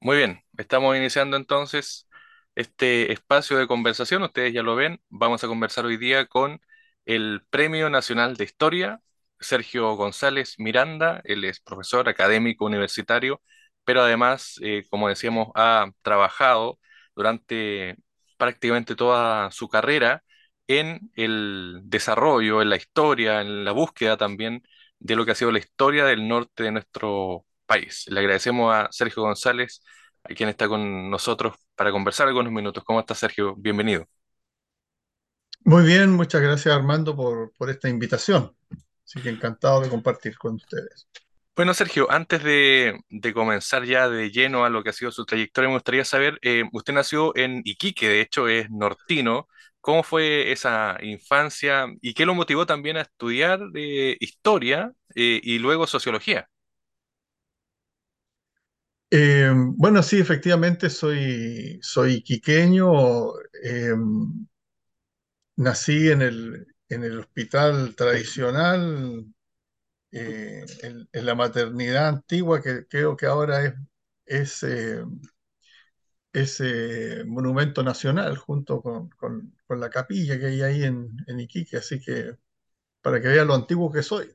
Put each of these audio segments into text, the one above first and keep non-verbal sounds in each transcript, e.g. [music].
Muy bien, estamos iniciando entonces este espacio de conversación. Ustedes ya lo ven, vamos a conversar hoy día con el Premio Nacional de Historia, Sergio González Miranda. Él es profesor académico universitario, pero además, eh, como decíamos, ha trabajado durante prácticamente toda su carrera en el desarrollo, en la historia, en la búsqueda también de lo que ha sido la historia del norte de nuestro país. Le agradecemos a Sergio González a quien está con nosotros para conversar algunos minutos. ¿Cómo está, Sergio? Bienvenido. Muy bien, muchas gracias Armando por, por esta invitación. Así que encantado de compartir con ustedes. Bueno, Sergio, antes de, de comenzar ya de lleno a lo que ha sido su trayectoria, me gustaría saber, eh, usted nació en Iquique, de hecho es nortino. ¿Cómo fue esa infancia y qué lo motivó también a estudiar de historia eh, y luego sociología? Eh, bueno, sí, efectivamente soy, soy quiqueño. eh, nací en el, en el hospital tradicional, eh, en, la maternidad antigua, que creo que ahora es, es, eh, es, eh, monumento nacional, junto con, con- la capilla que hay ahí en, Iquique. Así que para que vean lo antiguo que soy.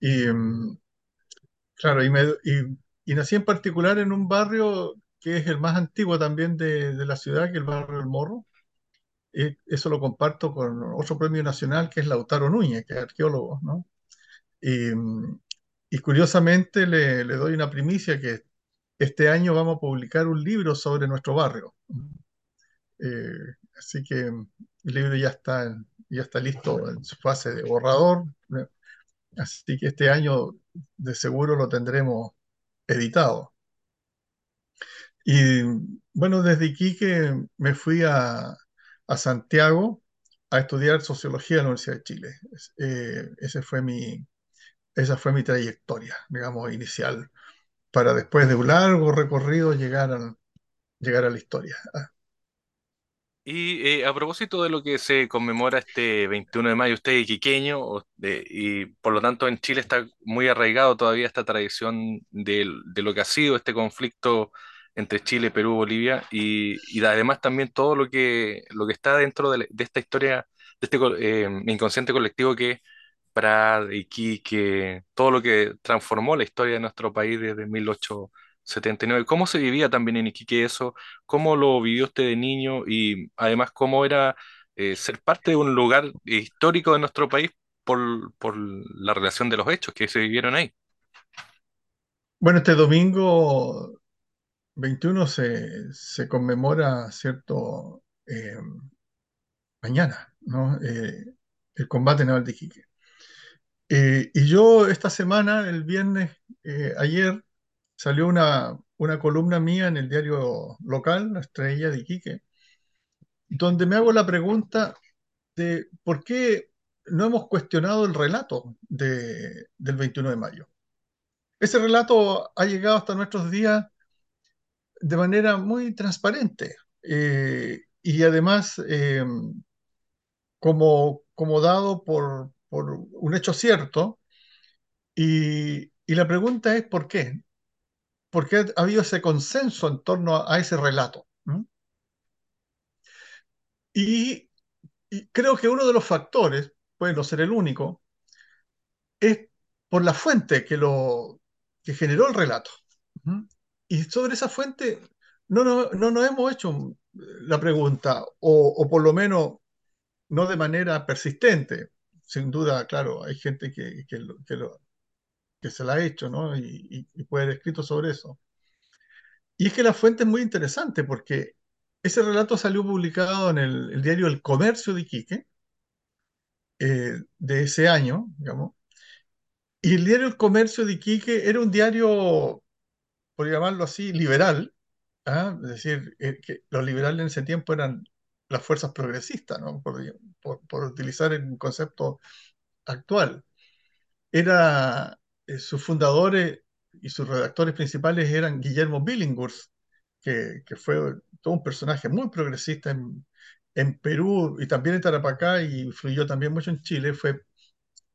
Y, Claro, y- y nací en particular en un barrio que es el más antiguo también de, de la ciudad, que es el barrio del Morro. Eh, eso lo comparto con otro premio nacional que es Lautaro Núñez, que es arqueólogo, ¿no? Y, y curiosamente le, le doy una primicia que este año vamos a publicar un libro sobre nuestro barrio. Eh, así que el libro ya está, ya está listo en su fase de borrador. Así que este año de seguro lo tendremos editado. Y bueno, desde Iquique me fui a, a Santiago a estudiar sociología en la Universidad de Chile. Eh, ese fue mi, esa fue mi trayectoria, digamos, inicial, para después de un largo recorrido llegar llegar a la historia. Y eh, a propósito de lo que se conmemora este 21 de mayo, usted es iquiqueño o- de- y por lo tanto en Chile está muy arraigado todavía esta tradición de, lo que ha sido este conflicto entre Chile, Perú, Bolivia y, además también todo lo que, lo que está dentro de, esta historia, de este eh, inconsciente colectivo que Prat, Iquique, todo lo que transformó la historia de nuestro país desde 1879. ¿Cómo se vivía también en Iquique eso? ¿Cómo lo vivió usted de niño? Y además, ¿cómo era eh, ser parte de un lugar histórico de nuestro país por, por la relación de los hechos que se vivieron ahí? Bueno, este domingo 21 se, se conmemora, ¿cierto? Eh, mañana, ¿no? Eh, el combate naval de Iquique. Y yo esta semana, el viernes, ayer, salió una, una columna mía en el diario local, La Estrella de Iquique, donde me hago la pregunta de por qué no hemos cuestionado el relato de- del 21 de mayo. Ese relato ha llegado hasta nuestros días de manera muy transparente eh, y además eh, como, como dado por, por un hecho cierto. Y, y la pregunta es ¿por qué? ¿Por qué ha habido ese consenso en torno a, ese relato? ¿Mm? Y, creo que uno de los factores, puede no ser el único, es por la fuente que, lo, que generó el relato. ¿Mm? Y sobre esa fuente no, no, no nos hemos hecho la pregunta, o, por lo menos no de manera persistente. Sin duda, claro, hay gente que, que, que, lo- que se la ha hecho, ¿no? Y, y- y puede haber escrito sobre eso. Y es que la fuente es muy interesante porque ese relato salió publicado en el, el diario El Comercio de Iquique eh, de ese año, digamos. Y el diario El Comercio de Iquique era un diario, por llamarlo así, liberal. ¿ah? Es decir, eh, que los liberales en ese tiempo eran las fuerzas progresistas, ¿no? Por, por- utilizar un concepto actual. Era, eh, sus fundadores y sus redactores principales eran Guillermo Billinghurst, que, fue todo un personaje muy progresista en, en Perú y también en Tarapacá y influyó también mucho en Chile. Fue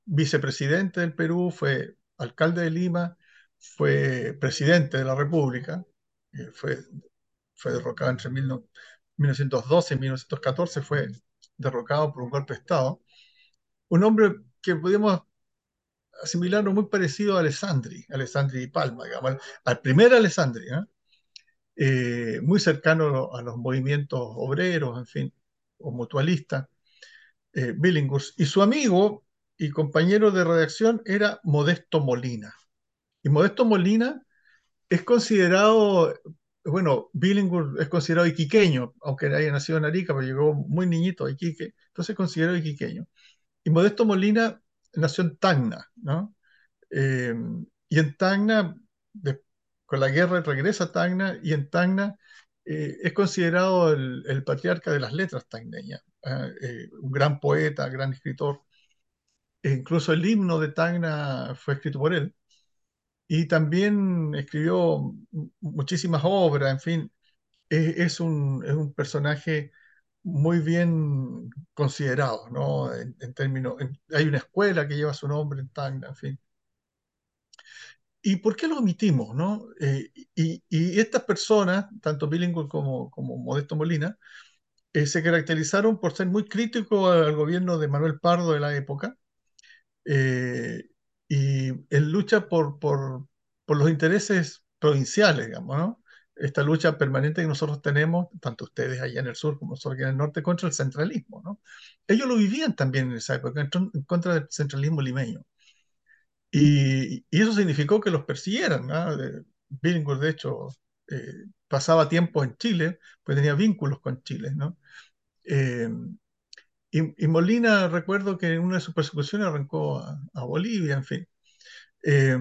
vicepresidente del Perú, fue alcalde de Lima, fue presidente de la República. eh, fue, fue derrocado entre 1912 y 1914, fue derrocado por un golpe de Estado. Un hombre que podemos asimilarlo muy parecido a Alessandri, Alessandri di Palma, digamos, al, primer Alessandri, ¿eh? Eh, muy cercano a los movimientos obreros, en fin, o mutualistas, eh, Billinghurst. Y su amigo y compañero de redacción era Modesto Molina. Y Modesto Molina es considerado, bueno, Billinghurst es considerado iquiqueño, aunque haya nacido en Arica, pero llegó muy niñito a Iquique, entonces es considerado iquiqueño. Y Modesto Molina nació en Tacna, ¿no? Eh, y en Tacna, con la guerra regresa a Tacna, y en Tacna eh, es considerado el, patriarca de las letras tacneñas, ¿ah? eh, un gran poeta, gran escritor. E incluso el himno de Tacna fue escrito por él. Y también escribió muchísimas obras, en fin, es, un, es un personaje muy bien considerados, ¿no? En, términos, hay una escuela que lleva su nombre en Tacna, en fin. ¿Y por qué lo omitimos, no? Eh, y, y, estas personas, tanto Billingham como, como Modesto Molina, eh, se caracterizaron por ser muy críticos al gobierno de Manuel Pardo de la época eh, y en lucha por, por, por los intereses provinciales, digamos, ¿no? Esta lucha permanente que nosotros tenemos, tanto ustedes allá en el sur como nosotros aquí en el norte, contra el centralismo. ¿no? Ellos lo vivían también en esa época, en contra del centralismo limeño. Y, y eso significó que los persiguieran. ¿no? Billinghurst, de hecho, eh, pasaba tiempo en Chile, pues tenía vínculos con Chile. ¿no? Eh, y, y, Molina, recuerdo que en una de sus persecuciones arrancó a, a Bolivia, en fin. Eh,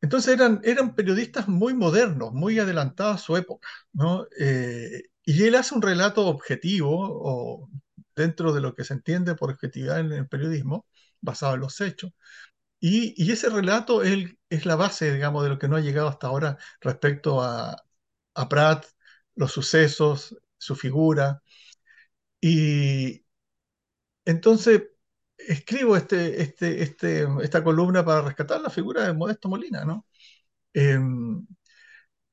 entonces eran, eran periodistas muy modernos, muy adelantados a su época, ¿no? Eh, y él hace un relato objetivo, o dentro de lo que se entiende por objetividad en el periodismo, basado en los hechos. Y, y ese relato él, es la base, digamos, de lo que no ha llegado hasta ahora respecto a, a Pratt, los sucesos, su figura. Y entonces escribo este, este, este, esta columna para rescatar la figura de Modesto Molina, ¿no? Em,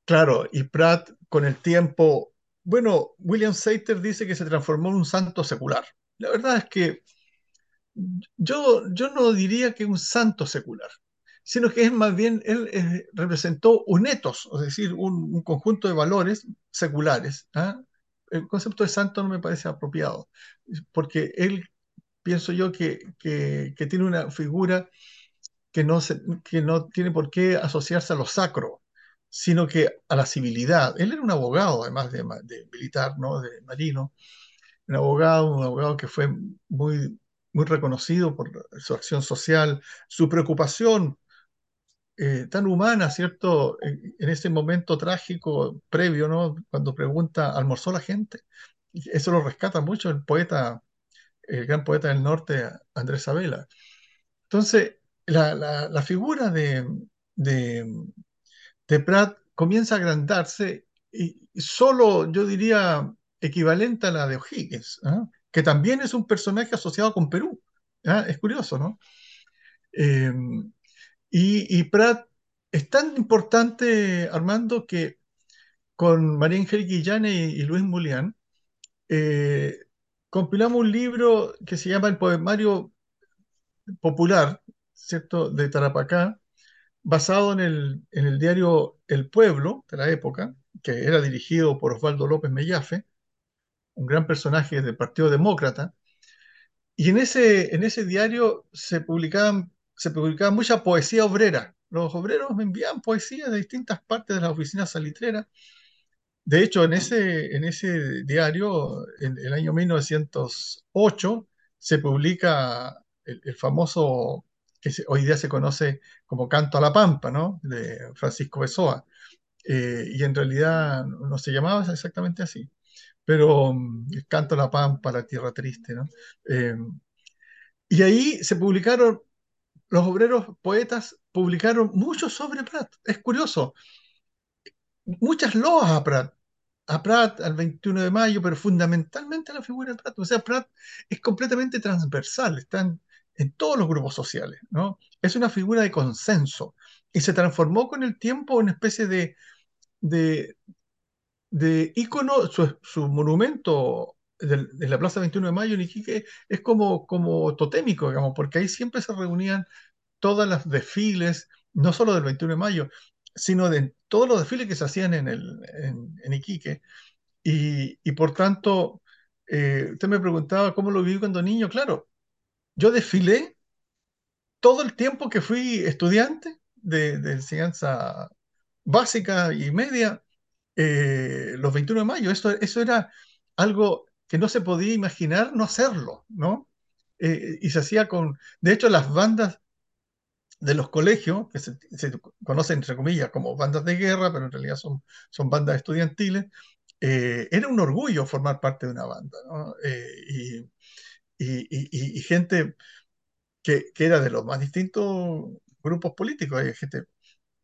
claro, y Pratt con el tiempo, bueno, William Sater dice que se transformó en un santo secular. La verdad es que yo, yo no diría que un santo secular, sino que es más bien, él representó un etos, es decir, un, un conjunto de valores seculares. ¿ah? El concepto de santo no me parece apropiado, porque él pienso yo que, que, tiene una figura que no, se, que no tiene por qué asociarse a lo sacro, sino que a la civilidad. Él era un abogado, además de, militar, ¿no? de marino, un abogado, un abogado que fue muy, muy reconocido por su acción social, su preocupación eh, tan humana, ¿cierto? En, en, ese momento trágico previo, ¿no? Cuando pregunta, ¿almorzó la gente? Eso lo rescata mucho el poeta el gran poeta del norte, Andrés Sabela. Entonces, la, la, figura de, de, de, Prat comienza a agrandarse y solo, yo diría, equivalente a la de O'Higgins, ¿eh? que también es un personaje asociado con Perú. ¿eh? Es curioso, ¿no? Eh, y, y Prat es tan importante, Armando, que con María Ángel Guillane y, y Luis Mulián, eh, compilamos un libro que se llama El Poemario Popular, ¿cierto?, de Tarapacá, basado en el, en el diario El Pueblo de la época, que era dirigido por Osvaldo López Mellafe, un gran personaje del Partido Demócrata. Y en ese, en ese diario se publicaban, se publicaba mucha poesía obrera. Los obreros me enviaban poesía de distintas partes de las oficinas salitreras de hecho, en ese, en ese diario, en el año 1908, se publica el, el famoso, que hoy día se conoce como Canto a la Pampa, ¿no? De Francisco Besoa. Eh, y en realidad no se llamaba exactamente así, pero um, Canto a la Pampa, la Tierra Triste, ¿no? Eh, y ahí se publicaron, los obreros poetas publicaron mucho sobre Prat. Es curioso, muchas loas a Prat, a Prat al 21 de mayo, pero fundamentalmente a la figura de Prat. O sea, Prat es completamente transversal, está en, todos los grupos sociales, ¿no? Es una figura de consenso y se transformó con el tiempo en una especie de, de, de ícono, su, su monumento de, la Plaza 21 de Mayo en Iquique es como, como totémico, digamos, porque ahí siempre se reunían todas las desfiles, no solo del 21 de mayo, sino de todos los desfiles que se hacían en, el, en, Iquique. Y, y por tanto, eh, usted me preguntaba cómo lo viví cuando niño. Claro, yo desfilé todo el tiempo que fui estudiante de, de enseñanza básica y media, eh, los 21 de mayo. Eso, eso era algo que no se podía imaginar no hacerlo, ¿no? Eh, y se hacía con, de hecho, las bandas de los colegios, que se, conocen entre comillas como bandas de guerra, pero en realidad son, son bandas estudiantiles, eh, era un orgullo formar parte de una banda, ¿no? Eh, y, y, gente que, que, era de los más distintos grupos políticos, hay gente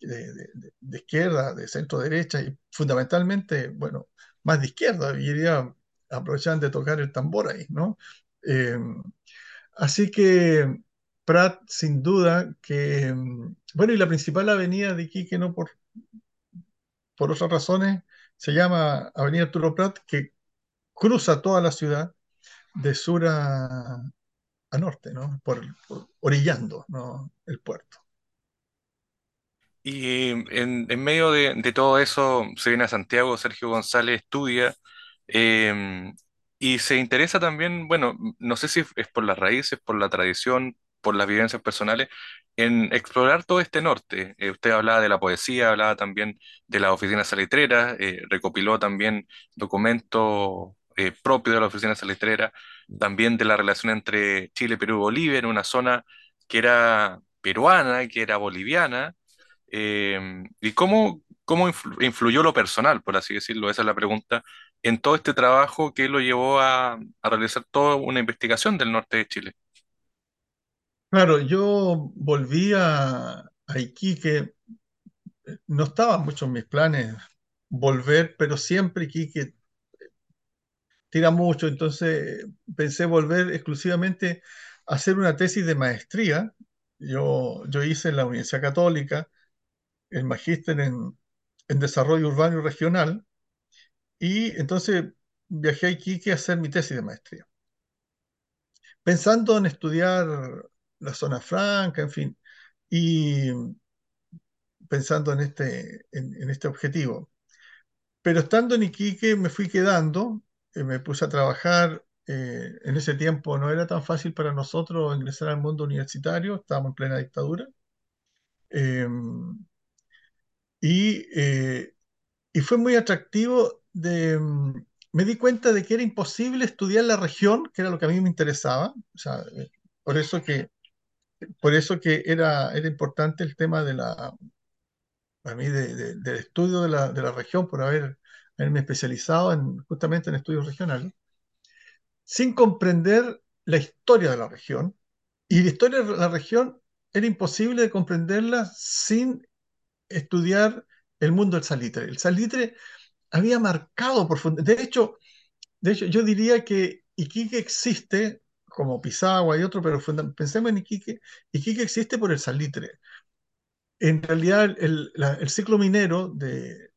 de, izquierda, de centro derecha y fundamentalmente, bueno, más de izquierda, y iría aprovechaban de tocar el tambor ahí, ¿no? Eh, así que Prat, sin duda, que, bueno, y la principal avenida de Iquique, ¿no? Por, por otras razones, se llama Avenida Arturo Prat, que cruza toda la ciudad de sur a, norte, ¿no? Por, orillando, ¿no? El puerto. Y en, medio de, de todo eso se viene a Santiago, Sergio González estudia em, y se interesa también, bueno, no sé si es por las raíces, por la tradición, por las vivencias personales, en explorar todo este norte. Eh, usted hablaba de la poesía, hablaba también de las oficinas salitreras, eh, recopiló también documentos eh, propios de la oficina salitrera, también de la relación entre Chile, Perú y Bolivia, en una zona que era peruana, que era boliviana eh, ¿y cómo, cómo influ- influyó lo personal, por así decirlo? Esa es la pregunta, en todo este trabajo que lo llevó a, a realizar toda una investigación del norte de Chile. Claro, yo volví a, Iquique, no estaba mucho en mis planes volver, pero siempre Iquique tira mucho, entonces pensé volver exclusivamente a hacer una tesis de maestría. Yo, yo hice en la Universidad Católica el magíster en, en desarrollo urbano y regional, y entonces viajé a Iquique a hacer mi tesis de maestría, pensando en estudiar la zona franca, en fin, y pensando en este, en, este objetivo. Pero estando en Iquique me fui quedando, eh, me puse a trabajar. eh, en ese tiempo no era tan fácil para nosotros ingresar al mundo universitario, estábamos en plena dictadura. eh, y, eh, y fue muy atractivo. De, mm, me di cuenta de que era imposible estudiar la región, que era lo que a mí me interesaba. O sea, eh, por eso que, por eso que era, era importante el tema de la, a mí de- de- del estudio de la, de la región, por haber, haberme especializado en, justamente en estudios regionales, sin comprender la historia de la región. Y la historia de la región era imposible de comprenderla sin estudiar el mundo del salitre. El salitre había marcado profundamente. De hecho, de hecho, yo diría que Iquique existe como Pisagua y otro, pero pensemos en Iquique. Iquique existe por el salitre. En realidad, el, ciclo minero de,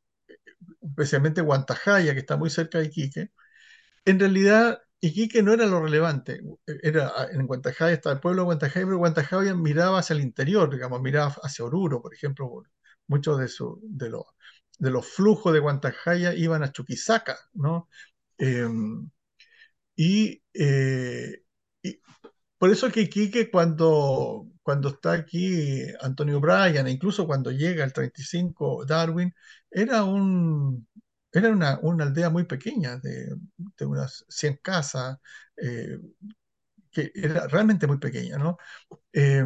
especialmente Guantajaya, que está muy cerca de Iquique, en realidad Iquique no era lo relevante. Era, en Guantajaya está el pueblo de Guantajaya, pero Guantajaya miraba hacia el interior, digamos, miraba hacia Oruro, por ejemplo. Muchos de, los, flujos de Guantajaya iban a Chuquisaca, ¿no? Eh, y, eh, y por eso que Iquique, cuando, cuando está aquí Antonio Bryan, incluso cuando llega el 35 Darwin, era, un, era una, una aldea muy pequeña, de, de unas 100 casas, eh, que era realmente muy pequeña, ¿no? Eh,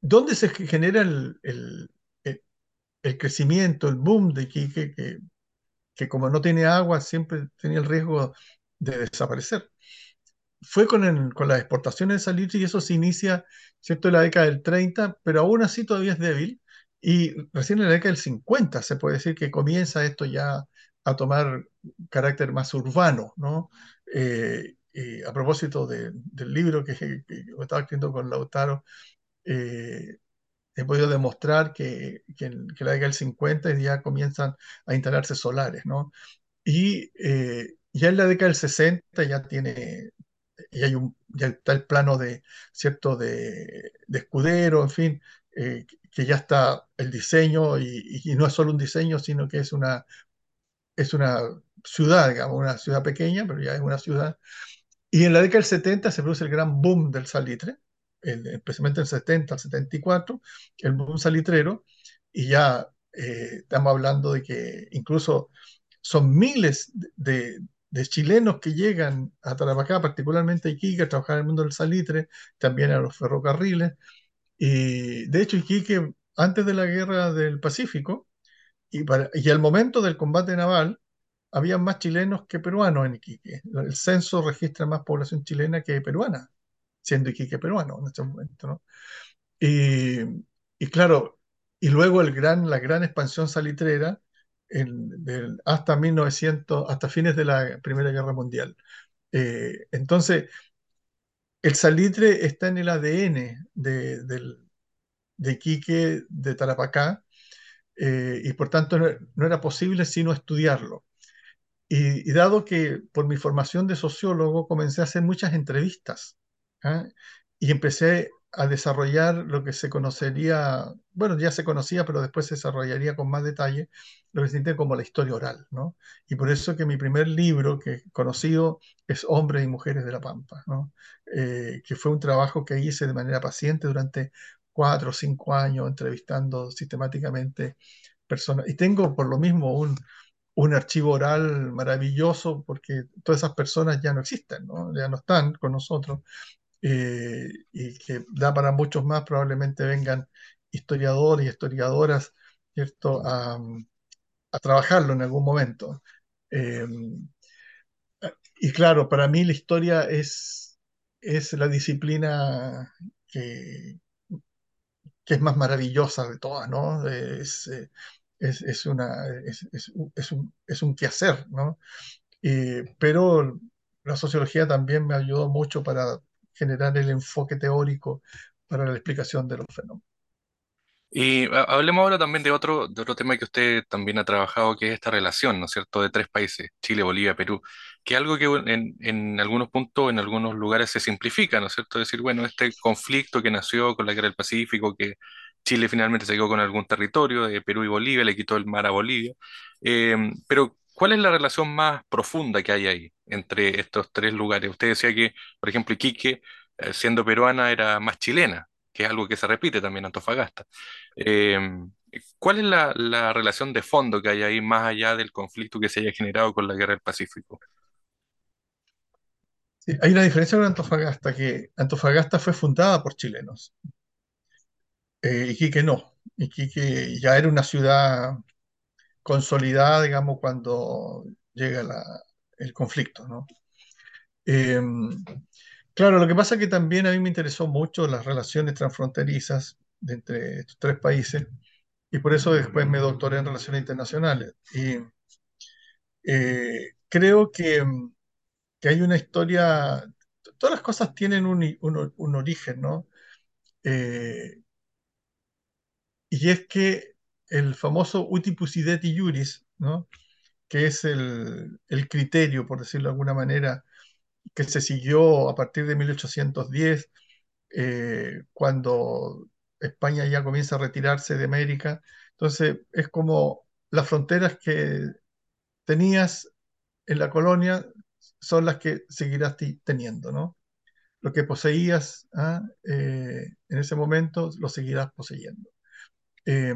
¿dónde se genera el, el, crecimiento, el boom de Iquique, que, que como no tiene agua, siempre tenía el riesgo de desaparecer? Fue con, el- con las exportaciones de salitre y eso se inicia, ¿cierto?, en la década del 30, pero aún así todavía es débil. Y recién en la década del 50 se puede decir que comienza esto ya a tomar carácter más urbano, ¿no? Eh, y a propósito de- del libro que, que estaba escribiendo con Lautaro, eh, he podido demostrar que, que, en, que la década del 50 ya comienzan a instalarse solares, ¿no? Y eh, ya en la década del 60 ya tiene, ya, hay un, ya está el plano de, ¿cierto? De, de escudero, en fin, eh, que ya está el diseño y, y, no es solo un diseño, sino que es una, es una ciudad, digamos, una ciudad pequeña, pero ya es una ciudad. Y en la década del 70 se produce el gran boom del salitre, el, especialmente en el 70, el 74, el boom salitrero, y ya eh, estamos hablando de que incluso son miles de, de, chilenos que llegan a Tarapacá, particularmente a Iquique, a trabajar en el mundo del salitre, también a los ferrocarriles. Y de hecho, Iquique, antes de la guerra del Pacífico, y, para, y al momento del combate naval, había más chilenos que peruanos en Iquique. El censo registra más población chilena que peruana, siendo Iquique peruano en este momento. ¿no? Y, y, claro, y luego el gran, la gran expansión salitrera en, del, hasta 1900, hasta fines de la Primera Guerra Mundial. Eh, entonces, el salitre está en el ADN de, de, de Iquique, de Tarapacá, eh, y por tanto no, no, era posible sino estudiarlo. Y, y, dado que por mi formación de sociólogo comencé a hacer muchas entrevistas ¿eh? y empecé a desarrollar lo que se conocería, bueno, ya se conocía, pero después se desarrollaría con más detalle, lo que se entiende como la historia oral, ¿no? Y por eso que mi primer libro que conocido es Hombres y Mujeres de la Pampa, ¿no? Eh, que fue un trabajo que hice de manera paciente durante cuatro o cinco años, entrevistando sistemáticamente personas. Y tengo por lo mismo un, un archivo oral maravilloso porque todas esas personas ya no existen, ¿no? ya no están con nosotros eh, y que da para muchos más, probablemente vengan historiadores y historiadoras ¿cierto? A, a trabajarlo en algún momento. Eh, y claro, para mí la historia es, es la disciplina que, que es más maravillosa de todas, ¿no? Es, es, es una, es, es, un, es un quehacer, ¿no? Eh, pero la sociología también me ayudó mucho para generar el enfoque teórico para la explicación de los fenómenos. Y hablemos ahora también de otro, de otro tema que usted también ha trabajado, que es esta relación, ¿no es cierto?, de tres países, Chile, Bolivia, Perú, que es algo que en, algunos puntos, en algunos lugares se simplifica, ¿no es cierto?, decir, bueno, este conflicto que nació con la guerra del Pacífico, que Chile finalmente se quedó con algún territorio, de Perú y Bolivia, le quitó el mar a Bolivia, eh, pero ¿cuál es la relación más profunda que hay ahí entre estos tres lugares? Usted decía que, por ejemplo, Iquique, eh, siendo peruana, era más chilena que es algo que se repite también en Antofagasta. Eh, ¿Cuál es la, la, relación de fondo que hay ahí más allá del conflicto que se haya generado con la guerra del Pacífico? Hay una diferencia con Antofagasta, que Antofagasta fue fundada por chilenos. Eh, Iquique no. Iquique ya era una ciudad consolidada, digamos, cuando llega la, el conflicto, ¿no? Eh, Claro, lo que pasa es que también a mí me interesó mucho las relaciones transfronterizas de entre estos tres países y por eso después me doctoré en relaciones internacionales. Y eh, creo que, que, hay una historia, todas las cosas tienen un, un, origen, ¿no? Eh, y es que el famoso uti possidetis iuris, ¿no? Que es el, el criterio, por decirlo de alguna manera, que se siguió a partir de 1810, eh, cuando España ya comienza a retirarse de América. Entonces, es como las fronteras que tenías en la colonia son las que seguirás teniendo, ¿no? Lo que poseías ¿ah? eh, en ese momento lo seguirás poseyendo. Eh,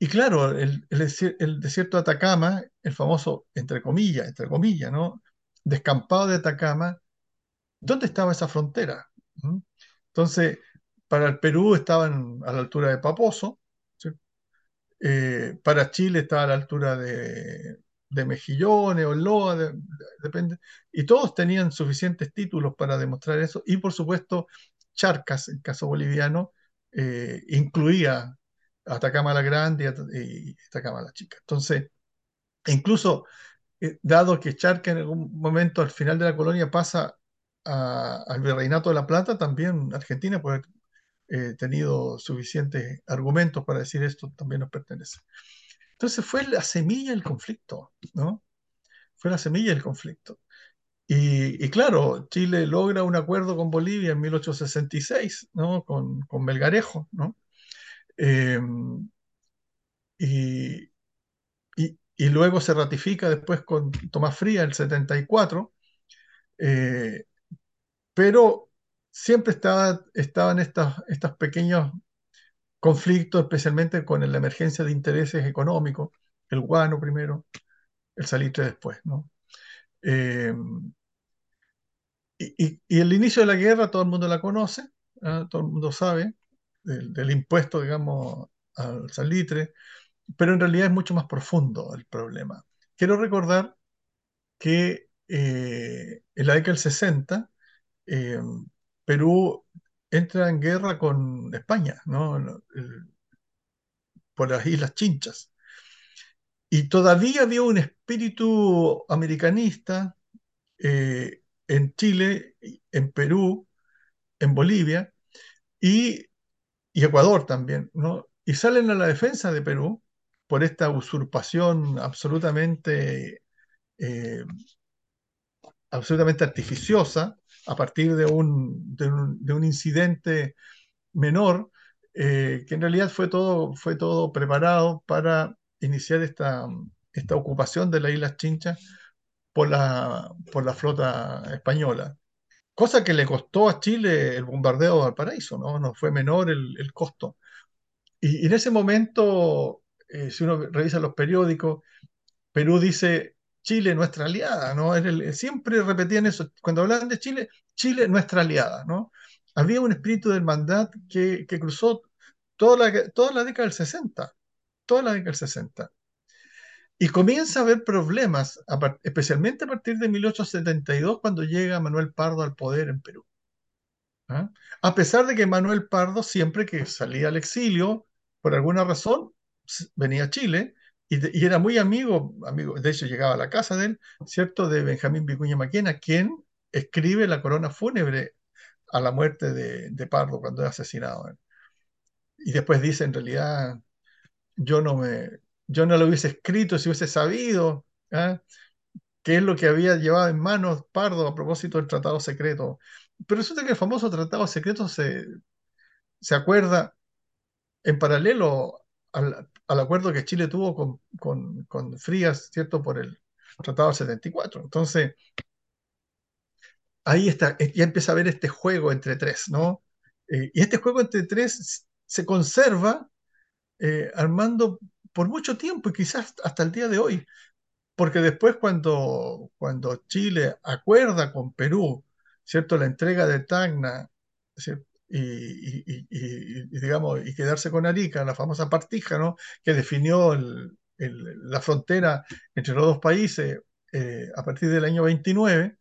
y claro, el, el, el, desierto de Atacama, el famoso, entre comillas, entre comillas, ¿no? descampado de Atacama, ¿dónde estaba esa frontera? ¿Mm? Entonces, para el Perú estaban a la altura de Paposo, eh, para Chile estaba a la altura de, de Mejillones o Loa, de, de, depende, y todos tenían suficientes títulos para demostrar eso, y por supuesto, Charcas, en caso boliviano, eh, incluía Atacama la Grande y Atacama la Chica. Entonces, incluso eh, dado que Charca en algún momento al final de la colonia pasa al Virreinato de la Plata, también Argentina puede eh, tenido suficientes argumentos para decir esto también nos pertenece. Entonces fue la semilla del conflicto, ¿no? Fue la semilla del conflicto. Y, y, claro, Chile logra un acuerdo con Bolivia en 1866, ¿no? Con, con Melgarejo, ¿no? Eh, y, y, luego se ratifica después con Tomás Fría el 74, eh, pero siempre estaba, estaban estos, estos pequeños conflictos, especialmente con la emergencia de intereses económicos, el guano primero, el salitre después, ¿no? Eh, y, y, el inicio de la guerra todo el mundo la conoce, ¿eh? todo el mundo sabe del, impuesto, digamos, al salitre, pero en realidad es mucho más profundo el problema. Quiero recordar que eh, en la década del 60, eh, Perú entra en guerra con España, ¿no? Por las Islas Chinchas. Y todavía había un espíritu americanista eh, en Chile, en Perú, en Bolivia y, y, Ecuador también, ¿no? Y salen a la defensa de Perú por esta usurpación absolutamente, eh, absolutamente artificiosa a partir de un, de un, de un incidente menor, eh, que en realidad fue todo, fue todo preparado para iniciar esta, esta ocupación de las Islas Chinchas por la, por la flota española. Cosa que le costó a Chile el bombardeo de Valparaíso, ¿no? No fue menor el, el costo. Y, y, en ese momento, eh, si uno revisa los periódicos, Perú dice, Chile nuestra aliada, ¿no? El, siempre repetían eso, cuando hablaban de Chile, Chile nuestra aliada, ¿no? Había un espíritu de hermandad que, que cruzó toda la, toda la década del 60, toda la década del 60. Y comienza a haber problemas, especialmente a partir de 1872, cuando llega Manuel Pardo al poder en Perú. ¿Ah? A pesar de que Manuel Pardo, siempre que salía al exilio, por alguna razón, venía a Chile y, y, era muy amigo, amigo, de hecho llegaba a la casa de él, ¿cierto?, de Benjamín Vicuña Maquena, quien escribe la corona fúnebre a la muerte de, de Pardo cuando es asesinado. ¿eh? Y después dice, en realidad, yo no me, yo no lo hubiese escrito si hubiese sabido ¿eh? qué es lo que había llevado en manos Pardo a propósito del tratado secreto. Pero resulta que el famoso tratado secreto se, se acuerda en paralelo al, al, acuerdo que Chile tuvo con, con, con, Frías, ¿cierto? Por el tratado del 74. Entonces, ahí está, ya empieza a haber este juego entre tres, ¿no? Eh, y este juego entre tres se conserva eh, armando por mucho tiempo y quizás hasta el día de hoy. Porque después cuando, cuando Chile acuerda con Perú, ¿cierto? La entrega de Tacna, y, digamos, y quedarse con Arica, la famosa partija, ¿no? Que definió la frontera entre los dos países eh, a partir del año 29.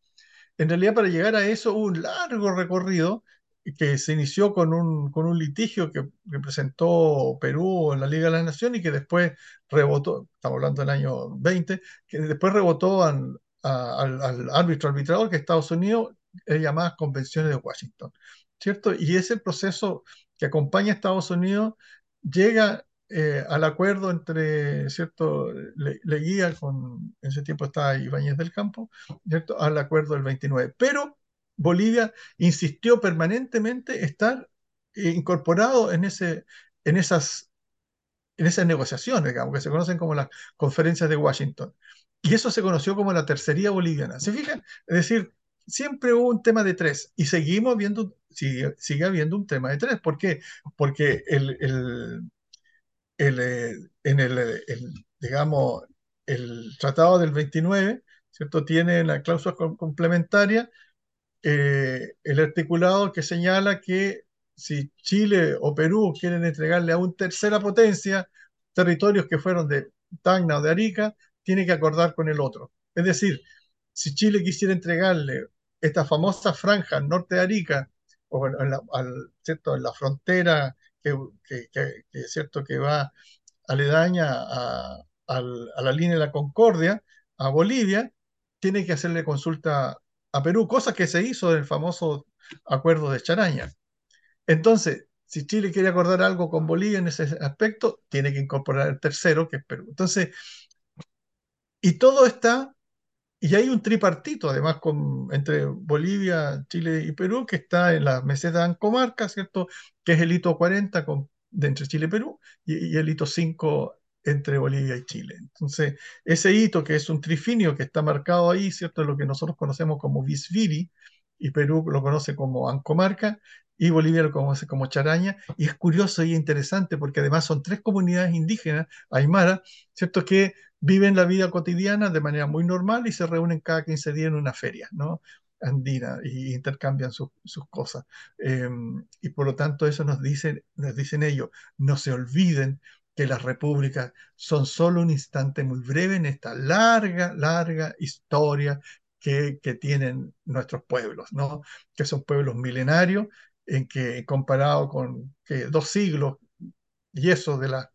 En realidad, para llegar a eso hubo un largo recorrido que se inició con un, con un litigio que, que, presentó Perú en la Liga de las Naciones y que después rebotó, estamos hablando del año 20, que después rebotó al, al, al árbitro arbitrador que Estados Unidos es llamada Convenciones de Washington, ¿cierto? Y ese proceso que acompaña a Estados Unidos llega eh, al acuerdo entre, ¿cierto? Le, Leguía con, en ese tiempo estaba Ibáñez del Campo, ¿cierto? Al acuerdo del 29. Pero Bolivia insistió permanentemente estar incorporado en, ese, en, esas, en esas negociaciones, digamos, que se conocen como las conferencias de Washington. Y eso se conoció como la tercería boliviana. ¿Se fijan? Es decir, siempre hubo un tema de tres y seguimos viendo, sigue, sigue habiendo un tema de tres. ¿Por qué? Porque el, el, el, en el, el, digamos, el tratado del 29, ¿cierto? Tiene la cláusula complementaria eh, el articulado que señala que si Chile o Perú quieren entregarle a una tercera potencia territorios que fueron de Tacna o de Arica, tiene que acordar con el otro. Es decir, si Chile quisiera entregarle esta famosa franja norte de Arica, o en la, al, ¿cierto? en la frontera que, que, ¿cierto? que va aledaña a, a la línea de la Concordia, a Bolivia, tiene que hacerle consulta a Perú, cosa que se hizo del famoso acuerdo de Charaña. Entonces, si Chile quiere acordar algo con Bolivia en ese aspecto, tiene que incorporar el tercero, que es Perú. Entonces, y todo está y hay un tripartito, además, con, entre Bolivia, Chile y Perú, que está en la meseta de Ancomarca, ¿cierto? Que es el hito 40 con, de entre Chile y Perú, y, y, el hito 5 entre Bolivia y Chile. Entonces, ese hito, que es un trifinio que está marcado ahí, ¿cierto? Lo que nosotros conocemos como Visviri, y Perú lo conoce como Ancomarca, y Bolivia lo conoce como Charaña, y es curioso y interesante porque además son tres comunidades indígenas, aymara, ¿cierto? Que viven la vida cotidiana de manera muy normal y se reúnen cada 15 días en una feria, ¿no? andina y intercambian sus, cosas. Eh, y por lo tanto eso nos dicen, nos dicen ellos, no se olviden que las repúblicas son solo un instante muy breve en esta larga, larga historia que, que tienen nuestros pueblos, ¿no? que son pueblos milenarios en que comparado con que dos siglos y eso de la,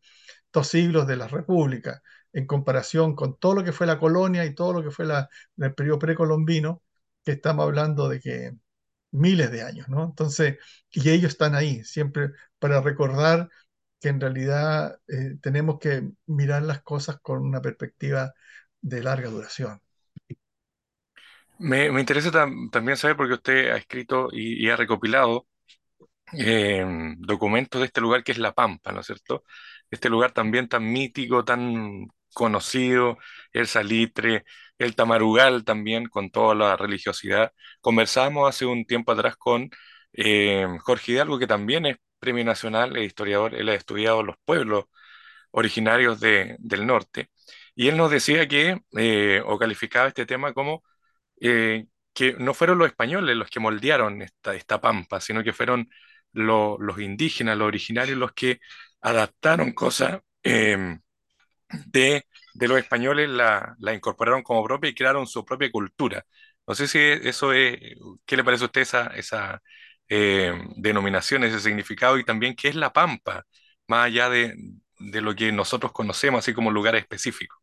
dos siglos de la república, en comparación con todo lo que fue la colonia y todo lo que fue la, el periodo precolombino, que estamos hablando de que miles de años, ¿no? Entonces, y ellos están ahí, siempre para recordar que en realidad eh, tenemos que mirar las cosas con una perspectiva de larga duración. Me, me interesa tam- también saber, porque usted ha escrito y, ha recopilado eh, documentos de este lugar que es La Pampa, ¿no es cierto? Este lugar también tan mítico, tan conocido, el Salitre, el Tamarugal también, con toda la religiosidad. Conversamos hace un tiempo atrás con eh, Jorge Hidalgo, que también es premio nacional, es historiador, él ha estudiado los pueblos originarios de- del norte, y él nos decía que, eh, o calificaba este tema como eh, que no fueron los españoles los que moldearon esta, esta pampa, sino que fueron lo- los indígenas, los originarios, los que adaptaron cosas eh, de, de los españoles, la, la incorporaron como propia y crearon su propia cultura. No sé si eso es, ¿qué le parece a usted esa, esa eh, denominación, ese significado y también qué es la pampa, más allá de, de lo que nosotros conocemos, así como lugares específicos?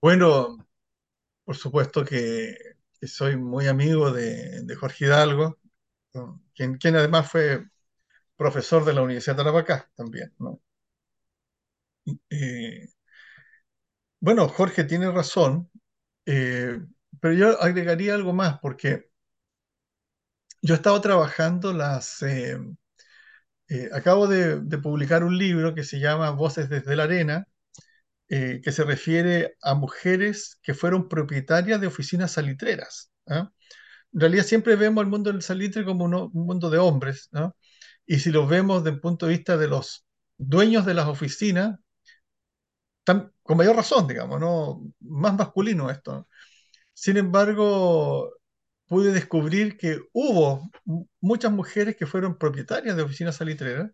Bueno, por supuesto que, soy muy amigo de, Jorge Hidalgo, quien, quien además fue profesor de la Universidad de Tarapacá también. Eh, bueno, Jorge tiene razón, eh, pero yo agregaría algo más, porque yo he estado trabajando las... eh, eh, acabo de, de publicar un libro que se llama Voces desde la Arena, eh, que se refiere a mujeres que fueron propietarias de oficinas salitreras. ¿ah? En realidad siempre vemos el mundo del salitre como un mundo de hombres, ¿no? Y si lo vemos desde el punto de vista de los dueños de las oficinas, tan- con mayor razón, digamos, ¿no? Más masculino esto. Sin embargo, pude descubrir que hubo mu- muchas mujeres que fueron propietarias de oficinas salitreras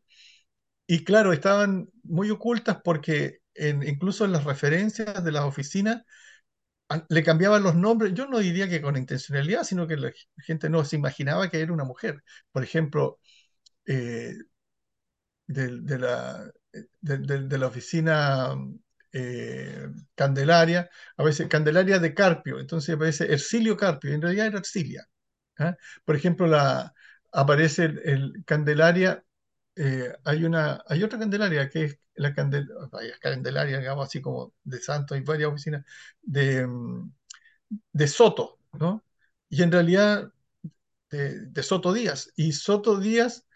y claro, estaban muy ocultas porque incluso en las referencias de las oficinas le cambiaban los nombres. Yo no diría que con intencionalidad, sino que la gente no se imaginaba que era una mujer. Por ejemplo, eh, de, la, de- de la oficina eh, Candelaria, a veces Candelaria de Carpio, entonces aparece Ercilio Carpio, en realidad era Ercilia. ¿ah? Por ejemplo, aparece el, el Candelaria, eh, hay, una, hay otra Candelaria que es la Candelaria, digamos así como de Santo, hay varias oficinas de, mm, de Soto, ¿no? Y en realidad de, de Soto Díaz. Y Soto Díaz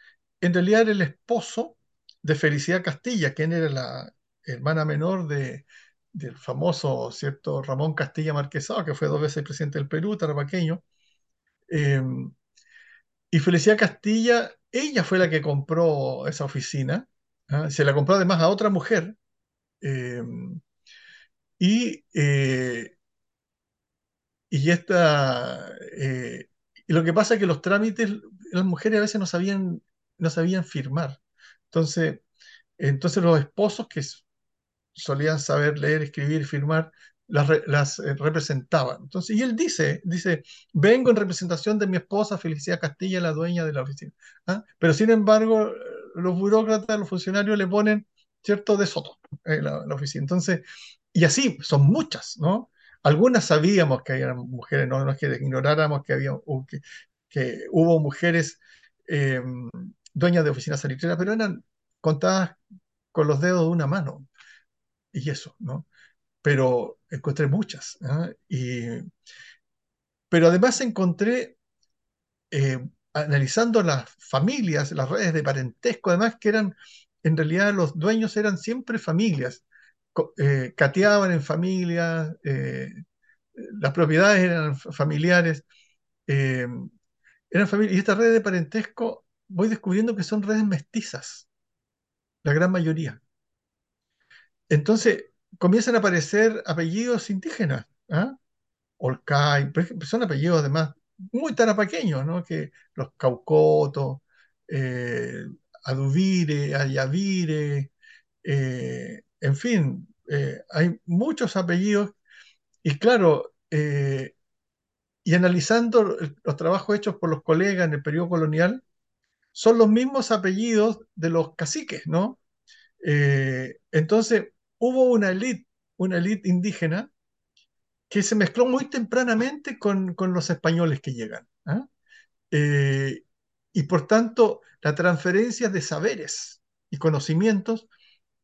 en realidad era el esposo de Felicidad Castilla, quien era la hermana menor de, del famoso, ¿cierto? Ramón Castilla Marquesado, que fue dos veces presidente del Perú, tarapaqueño. Eh, y Felicidad Castilla, ella fue la que compró esa oficina. ¿ah? Se la compró además a otra mujer. eh, y, eh, y esta, eh, lo que pasa es que los trámites, las mujeres a veces no sabían, no sabían firmar. Entonces, entonces los esposos que solían saber leer, escribir, firmar, las, las eh, representaban. Entonces, y él dice, dice, vengo en representación de mi esposa Felicidad Castilla, la dueña de la oficina. ¿Ah? Pero sin embargo, los burócratas, los funcionarios le ponen, ¿cierto?, de Soto, eh, la, oficina. Entonces, y así, son muchas, ¿no? Algunas sabíamos que había mujeres, no, no ignoráramos que había, que hubo mujeres eh, dueñas de oficinas salitreras, pero eran contadas con los dedos de una mano. Y eso, ¿no? Pero encontré muchas. ¿ah? Y, pero además encontré, eh, analizando las familias, las redes de parentesco, además que eran, en realidad los dueños eran siempre familias, eh, cateaban en familias, eh, las propiedades eran familiares, eh, eran familias. Y esta red de parentesco voy descubriendo que son redes mestizas, la gran mayoría. Entonces comienzan a aparecer apellidos indígenas, ¿ah? Olcay, son apellidos además muy tarapaqueños, ¿no? Que los Caucotos, eh, Aduvire, Ayavire, eh, en fin, eh, hay muchos apellidos y claro, eh, y analizando los trabajos hechos por los colegas en el periodo colonial, son los mismos apellidos de los caciques, ¿no? Entonces, hubo una élite, una élite indígena que se mezcló muy tempranamente con, con los españoles que llegan. ¿ah? Eh, y por tanto, la transferencia de saberes y conocimientos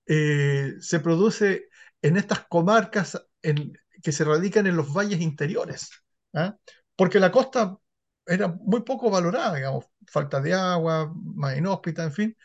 eh, se produce en estas comarcas en- que se radican en los valles interiores. ¿ah? Porque la costa era muy poco valorada, digamos, falta de agua, más inhóspita, en fin.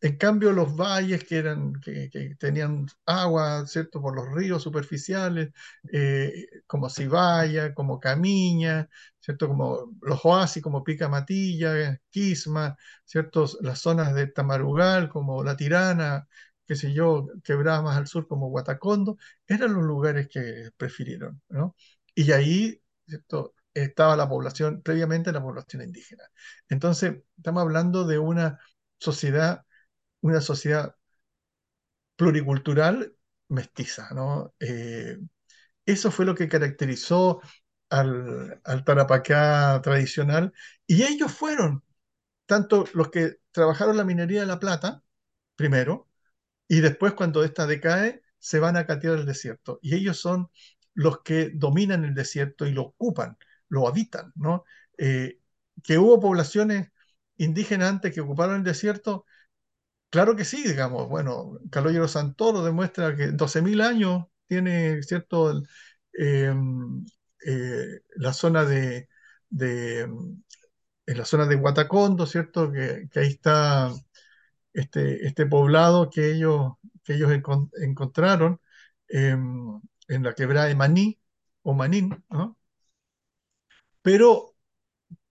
En cambio, los valles que, eran, que, que tenían agua, ¿cierto? Por los ríos superficiales, eh, como Cibaya, como Camiña, ¿cierto? Como los oasis, como Pica Matilla, Quisma, ¿cierto? Las zonas de Tamarugal, como La Tirana, qué sé yo, quebradas más al sur, como Guatacondo, eran los lugares que prefirieron, ¿no? Y ahí, ¿cierto? Estaba la población, previamente la población indígena. Entonces, estamos hablando de una sociedad una sociedad pluricultural mestiza, ¿no? Eh, eso fue lo que caracterizó al, al Tarapacá tradicional y ellos fueron tanto los que trabajaron la minería de la plata, primero, y después cuando esta decae, se van a catear el desierto. Y ellos son los que dominan el desierto y lo ocupan, lo habitan, ¿no? Eh, que hubo poblaciones indígenas antes que ocuparon el desierto, Claro que sí, digamos. Bueno, Calogero Santoro demuestra que 12.000 años tiene, ¿cierto? El, eh, la zona de, en la zona de Huatacondo, ¿cierto? Que, ahí está este, este poblado que ellos, que ellos encon- encontraron eh, en la quebrada de Maní o Manín, ¿no? Pero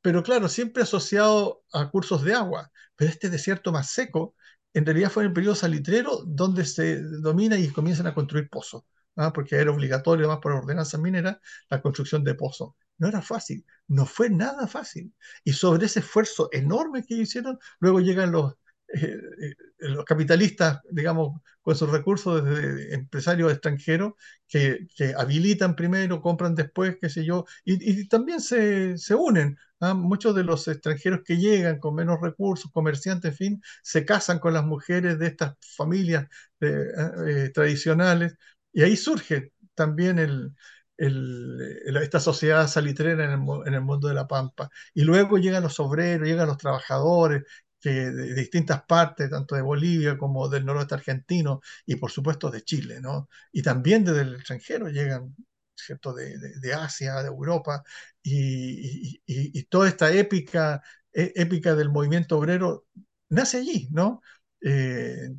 pero claro, siempre asociado a cursos de agua. Pero este desierto más seco, en realidad fue en el periodo salitrero donde se domina y comienzan a construir pozos, ¿ah? porque era obligatorio, además por ordenanza minera, la construcción de pozos. No era fácil, no fue nada fácil. Y sobre ese esfuerzo enorme que hicieron, luego llegan los, eh, los capitalistas, digamos, con sus recursos desde empresarios extranjeros, que, que habilitan primero, compran después, qué sé yo, y, también se, se unen. ¿ah? Muchos de los extranjeros que llegan con menos recursos, comerciantes, en fin, se casan con las mujeres de estas familias eh, eh, tradicionales y ahí surge también el, esta sociedad salitrera en el mundo de la pampa. Y luego llegan los obreros, llegan los trabajadores de, distintas partes, tanto de Bolivia como del noroeste argentino y por supuesto de Chile, ¿no? Y también desde el extranjero llegan, ¿cierto? De, de- Asia, de Europa y, y- toda esta épica, é- épica del movimiento obrero nace allí, ¿no? Eh,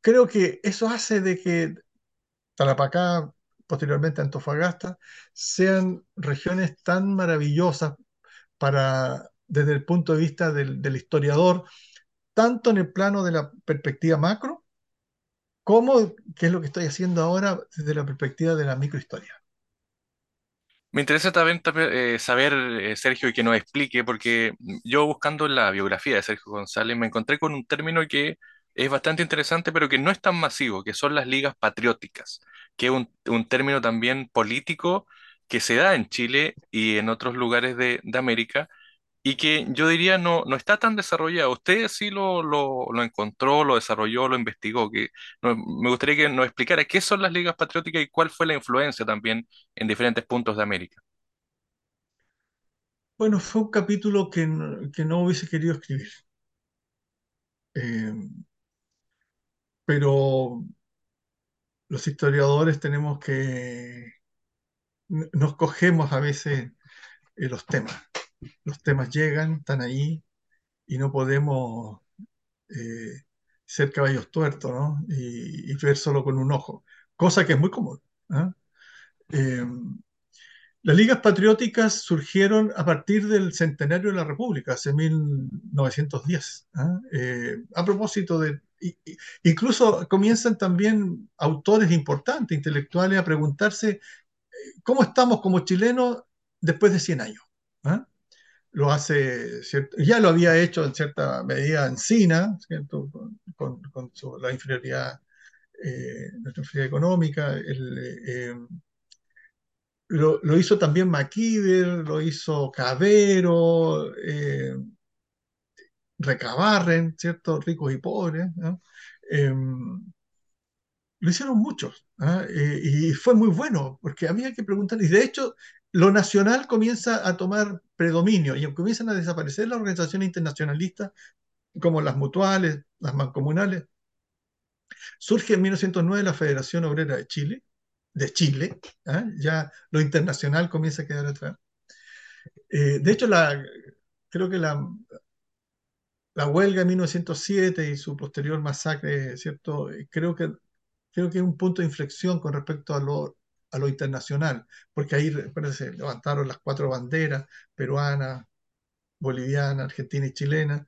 creo que eso hace de que Tarapacá, posteriormente Antofagasta, sean regiones tan maravillosas para, desde el punto de vista del, historiador, tanto en el plano de la perspectiva macro, como, que es lo que estoy haciendo ahora, desde la perspectiva de la microhistoria. Me interesa también, eh, saber, eh, Sergio, y que nos explique, porque yo buscando la biografía de Sergio González me encontré con un término que es bastante interesante, pero que no es tan masivo, que son las ligas patrióticas, que es un, término también político que se da en Chile y en otros lugares de América y que yo diría no, no está tan desarrollado. Usted sí lo, lo, encontró, lo desarrolló, lo investigó. Que, me gustaría que nos explicara qué son las ligas patrióticas y cuál fue la influencia también en diferentes puntos de América. Bueno, fue un capítulo que que no hubiese querido escribir. Eh, pero los historiadores tenemos que, nos cogemos a veces eh, los temas. Los temas llegan, están ahí y no podemos eh, ser caballos tuertos, ¿no? Y, ver solo con un ojo, cosa que es muy común. ¿eh? Eh, las ligas patrióticas surgieron a partir del centenario de la República, hace 1910. ¿eh? a propósito de... Incluso comienzan también autores importantes, intelectuales, a preguntarse cómo estamos como chilenos después de 100 años. Lo hace, ¿cierto? ya lo había hecho en cierta medida Encina, ¿cierto? Con, la inferioridad, eh, nuestra inferioridad económica. Eh, lo, lo, hizo también Maquiver, lo hizo Cabero, eh, Recabarren, ¿cierto? Ricos y pobres. ¿no? lo hicieron muchos y, fue muy bueno porque había que preguntar y de hecho lo nacional comienza a tomar predominio y comienzan a desaparecer las organizaciones internacionalistas como las mutuales, las mancomunales. Surge en 1909 la Federación Obrera de Chile, de Chile, ¿eh? ya lo internacional comienza a quedar atrás. Eh, de hecho, creo que la, la huelga de 1907 y su posterior masacre, ¿cierto? Creo que creo que es un punto de inflexión con respecto a lo, a lo internacional, porque ahí se levantaron las cuatro banderas, peruana, boliviana, argentina y chilena,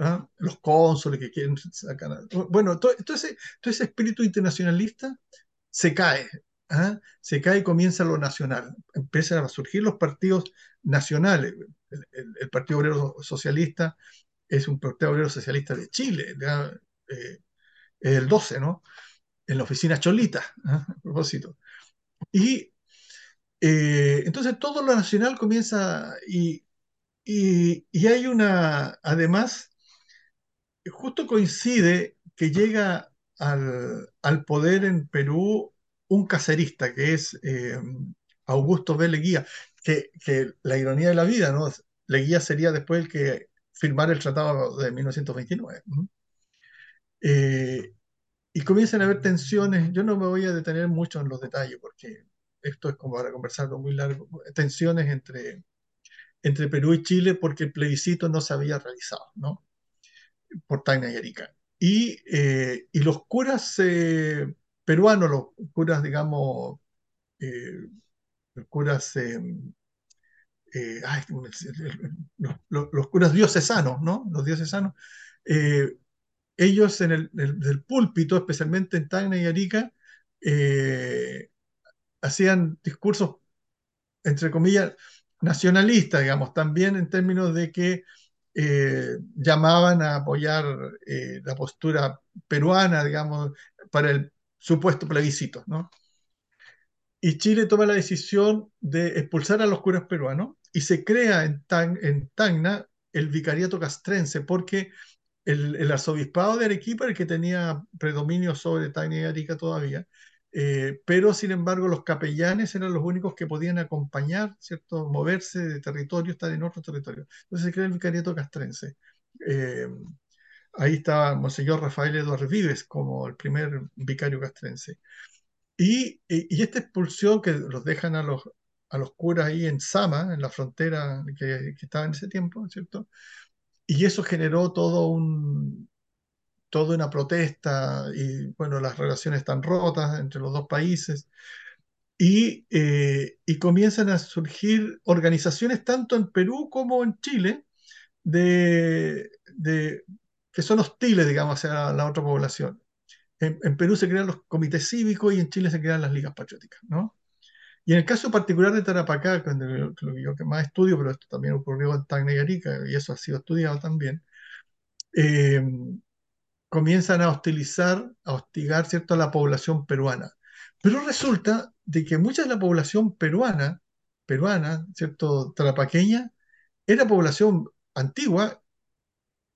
¿Ah? los cónsules que quieren sacar. Bueno, todo, ese, todo ese espíritu internacionalista se cae, ¿ah? se cae y comienza lo nacional. Empiezan a surgir los partidos nacionales. El, Partido Obrero Socialista es un Partido Obrero Socialista de Chile, eh, el 12, ¿no? en la oficina Cholita, ¿eh? a propósito. Y eh, entonces todo lo nacional comienza y, y, y, hay una, además, justo coincide que llega al, al poder en Perú un cacerista, que es eh, Augusto B. Leguía, que, que, la ironía de la vida, ¿no? Leguía sería después el que firmara el tratado de 1929. Eh, y comienzan a haber tensiones. Yo no me voy a detener mucho en los detalles porque esto es como para conversarlo muy largo. Tensiones entre, entre Perú y Chile porque el plebiscito no se había realizado, ¿no? Por Tacna y Arica. Y, eh, y los curas eh, peruanos, los curas, digamos, eh, los curas, ay, los, los, curas diocesanos, ¿no? Los diocesanos ellos en el, el, el, púlpito, especialmente en Tacna y Arica, eh, hacían discursos, entre comillas, nacionalistas, digamos, también en términos de que eh, llamaban a apoyar eh, la postura peruana, digamos, para el supuesto plebiscito, ¿no? Y Chile toma la decisión de expulsar a los curas peruanos y se crea en, Tan, en Tacna el vicariato castrense, porque el, arzobispado de Arequipa el que tenía predominio sobre Tacna y Arica todavía, eh, pero sin embargo los capellanes eran los únicos que podían acompañar, ¿cierto? moverse de territorio, estar en otro territorio. Entonces se crea el vicariato castrense. Eh, ahí estaba Monseñor Rafael Eduardo Vives como el primer vicario castrense. Y, y, esta expulsión que los dejan a los, a los curas ahí en Sama, en la frontera que, que estaba en ese tiempo, ¿cierto? Y eso generó todo un, toda una protesta y, bueno, las relaciones están rotas entre los dos países. Y, eh, y, comienzan a surgir organizaciones tanto en Perú como en Chile de, de que son hostiles, digamos, hacia la, la otra población. En, en, Perú se crean los comités cívicos y en Chile se crean las ligas patrióticas, ¿no? Y en el caso particular de Tarapacá, que lo que yo que más estudio, pero esto también ocurrió en Tacna y y eso ha sido estudiado también, eh, comienzan a hostilizar, a hostigar, ¿cierto?, a la población peruana. Pero resulta de que mucha de la población peruana, peruana, ¿cierto?, tarapaqueña, era población antigua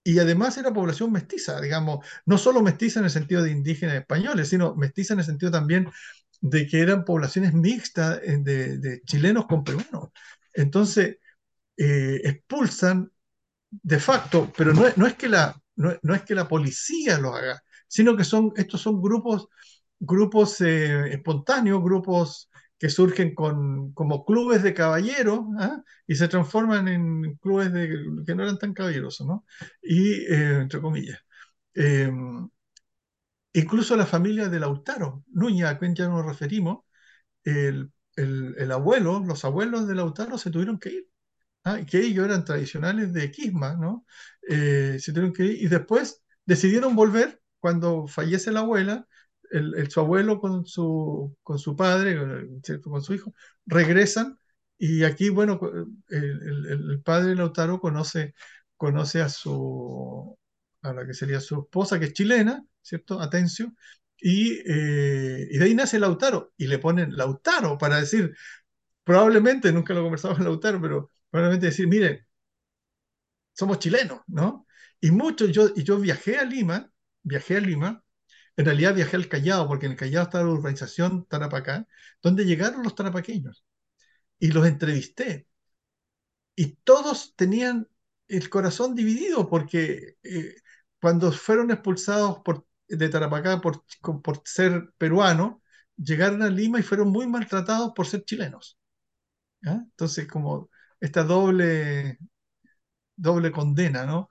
y además era población mestiza, digamos, no solo mestiza en el sentido de indígenas españoles, sino mestiza en el sentido también de que eran poblaciones mixtas de, de chilenos con peruanos. Entonces, eh, expulsan de facto, pero no no es que la, no, no es que la policía lo haga, sino que son, estos son grupos, grupos eh, espontáneos, grupos que surgen con, como clubes de caballeros ¿ah? y se transforman en clubes de, que no eran tan caballerosos, ¿no? Y, eh, entre comillas. Incluso la familia de Lautaro, Núñez, a quien ya nos referimos, el, el, el abuelo, los abuelos de Lautaro se tuvieron que ir ¿ah? que ellos eran tradicionales de Quisma, ¿no? Eh, se tuvieron que ir y después decidieron volver cuando fallece la abuela, el, su abuelo con su, con su padre, con su hijo, regresan y aquí, bueno, el, el- el padre Lautaro conoce, conoce a su, a la que sería su esposa, que es chilena, ¿cierto? Atencio. Y, eh, y de ahí nace Lautaro y le ponen Lautaro para decir, probablemente, nunca lo conversamos con Lautaro, pero probablemente decir, mire, somos chilenos, ¿no? Y muchos, yo, y yo viajé a Lima, viajé a Lima, en realidad viajé al Callao, porque en el Callao está la urbanización Tarapacá, donde llegaron los tarapaqueños, y los entrevisté, y todos tenían el corazón dividido, porque eh, cuando fueron expulsados por, de Tarapacá por, por ser peruanos, llegaron a Lima y fueron muy maltratados por ser chilenos. Entonces, como esta doble, doble condena, ¿no?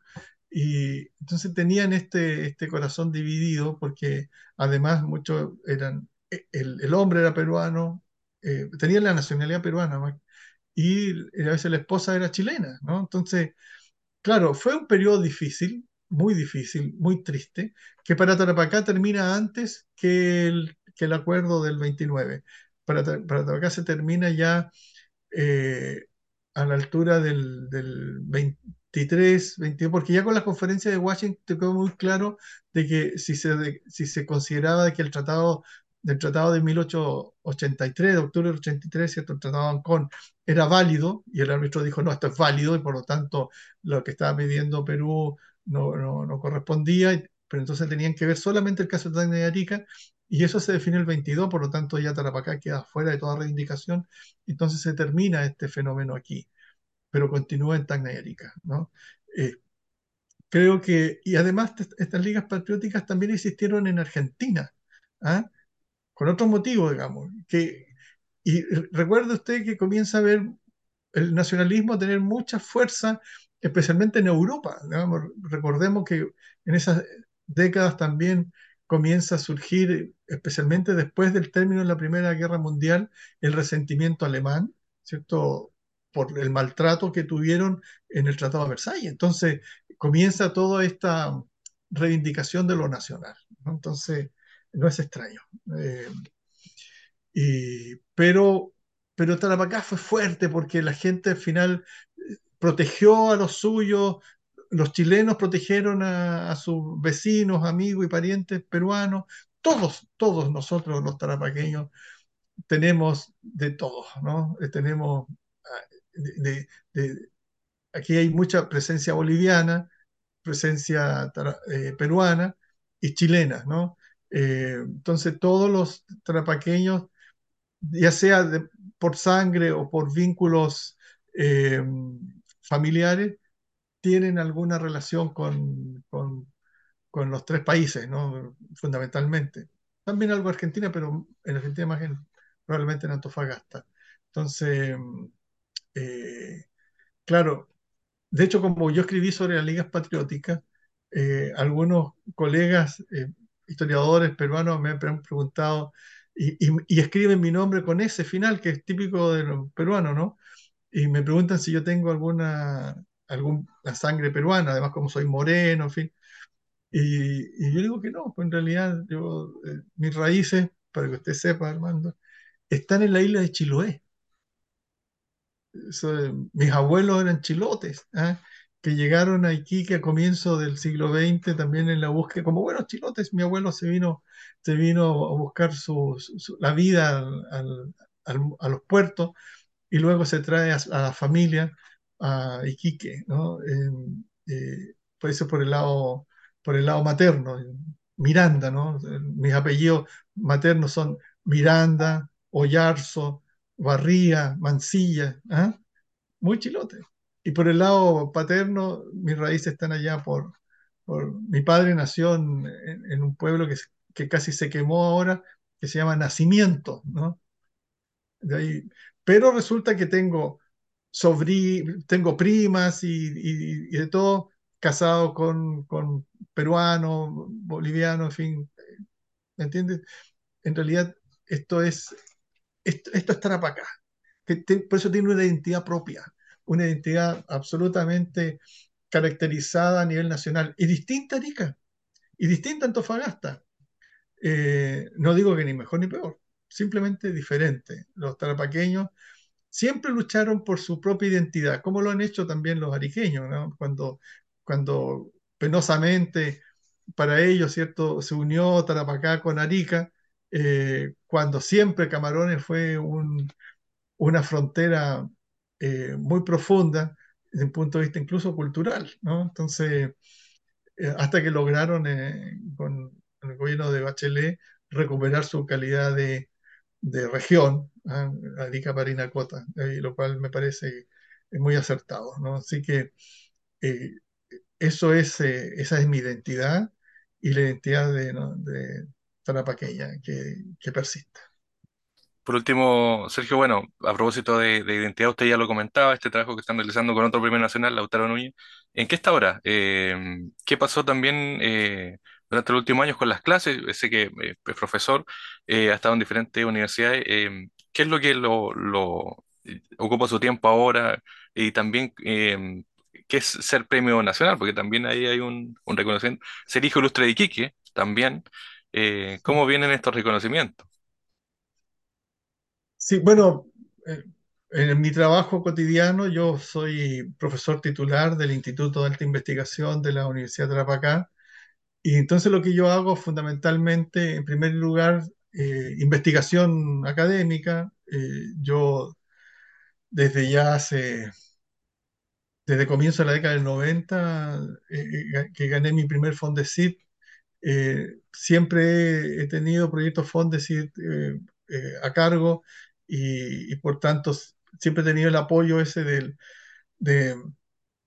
Y entonces tenían este, este corazón dividido porque además muchos eran, e, el, el hombre era peruano, eh, tenían la nacionalidad peruana y a veces la esposa era chilena, ¿no? Entonces, claro, fue un periodo difícil, muy difícil, muy triste, que para Tarapacá termina antes que el, que el acuerdo del 29. Para, para Tarapacá se termina ya eh, a la altura del, del 23, 22, porque ya con la conferencia de Washington quedó muy claro de que si se, de, si se consideraba que el tratado del tratado de 1883, de octubre del 83, ¿cierto? el tratado de Ancón, era válido, y el árbitro dijo, no, esto es válido, y por lo tanto lo que estaba pidiendo Perú no, no, correspondía, pero entonces tenían que ver solamente el caso de Tacna y Arica, y eso se define el 22, por lo tanto ya Tarapacá queda fuera de toda reivindicación, entonces se termina este fenómeno aquí, pero continúa en Tacna y Arica, ¿no? Eh, creo que, y además estas ligas patrióticas también existieron en Argentina, ¿ah? con otros motivos, digamos, que, y recuerde usted que comienza a ver el nacionalismo a tener mucha fuerza, especialmente en Europa. Recordemos que en esas décadas también comienza a surgir, especialmente después del término de la Primera Guerra Mundial, el resentimiento alemán, ¿cierto? Por el maltrato que tuvieron en el Tratado de Versalles. Entonces comienza toda esta reivindicación de lo nacional. Entonces, no es extraño. Eh, y, pero, pero Tarapacá fue fuerte porque la gente al final protegió a los suyos, los chilenos protegieron a, sus vecinos, amigos y parientes peruanos, todos, todos nosotros los tarapaqueños tenemos de todo, ¿no? Tenemos, de, de, aquí hay mucha presencia boliviana, presencia eh, peruana y chilena, ¿no? Eh, entonces todos los tarapaqueños, ya sea por sangre o por vínculos eh, familiares, tienen alguna relación con, con, los tres países, ¿no? fundamentalmente. También algo Argentina, pero en Argentina más en, probablemente en Antofagasta. Entonces, eh, claro, de hecho, como yo escribí sobre las ligas patrióticas, eh, algunos colegas eh, historiadores peruanos me han preguntado y, y, y, escriben mi nombre con ese final, que es típico de los peruanos, ¿no? Y me preguntan si yo tengo alguna, alguna sangre peruana, además como soy moreno, en fin. Y, y yo digo que no, pues en realidad yo, eh, mis raíces, para que usted sepa, Armando, están en la isla de Chiloé. Eso, mis abuelos eran chilotes, ¿eh? que llegaron a Iquique a comienzos del siglo XX también en la búsqueda, como buenos chilotes, mi abuelo se vino, se vino a buscar su, su, la vida al, al, a los puertos y luego se trae a, a la familia a Iquique, ¿no? Eh, por eso por el lado, por el lado materno, Miranda, ¿no? Mis apellidos maternos son Miranda, Ollarzo, Barría, Mansilla, ¿eh? muy chilote. Y por el lado paterno, mis raíces están allá por, por- mi padre nació en, en- un pueblo que, que casi se quemó ahora, que se llama Nacimiento, ¿no? De ahí- pero resulta que tengo sobrí, tengo primas y, y- y de todo, casado con, con peruanos, bolivianos, en fin, ¿me entiendes? En realidad esto es, esto, esto es Tarapacá, que te- por eso tiene una identidad propia, una identidad absolutamente caracterizada a nivel nacional y distinta a Arica y distinta a Antofagasta. Eh, no digo que ni mejor ni peor, simplemente diferente. Los tarapaqueños siempre lucharon por su propia identidad, como lo han hecho también los ariqueños, ¿no? Cuando, cuando penosamente para ellos, ¿cierto? Se unió Tarapacá con Arica, eh, cuando siempre Camarones fue un- una frontera eh, muy profunda desde un punto de vista incluso cultural, ¿no? Entonces, eh, hasta que lograron con el gobierno de Bachelet recuperar su calidad de, de región, ¿ah? Arica Parinacota, eh, lo cual me parece eh, muy acertado. Así que eh, eso es, eh, esa es mi identidad y la identidad de, ¿no? que, que persiste. Por último, Sergio, bueno, a propósito de, de identidad, usted ya lo comentaba, este trabajo que están realizando con otro premio nacional, Lautaro Núñez. ¿En qué está ahora? Eh, ¿qué pasó también eh, durante los últimos años con las clases? Sé que eh, es profesor, eh, ha estado en diferentes universidades. eh, ¿qué es lo que lo, lo, ocupa su tiempo ahora? Y también, ¿qué es ser premio nacional? Porque también ahí hay un, un reconocimiento. Ser hijo ilustre de Iquique, también. ¿cómo vienen estos reconocimientos? Sí, bueno, en mi trabajo cotidiano yo soy profesor titular del Instituto de Alta Investigación de la Universidad de Tarapacá y entonces lo que yo hago fundamentalmente, en primer lugar, eh, investigación académica. Eh, yo desde ya hace, desde comienzo de la década del 90, eh, eh, que gané mi primer Fondesit, siempre he tenido proyectos Fondesit a cargo y, y por tanto siempre he tenido el apoyo ese del, de,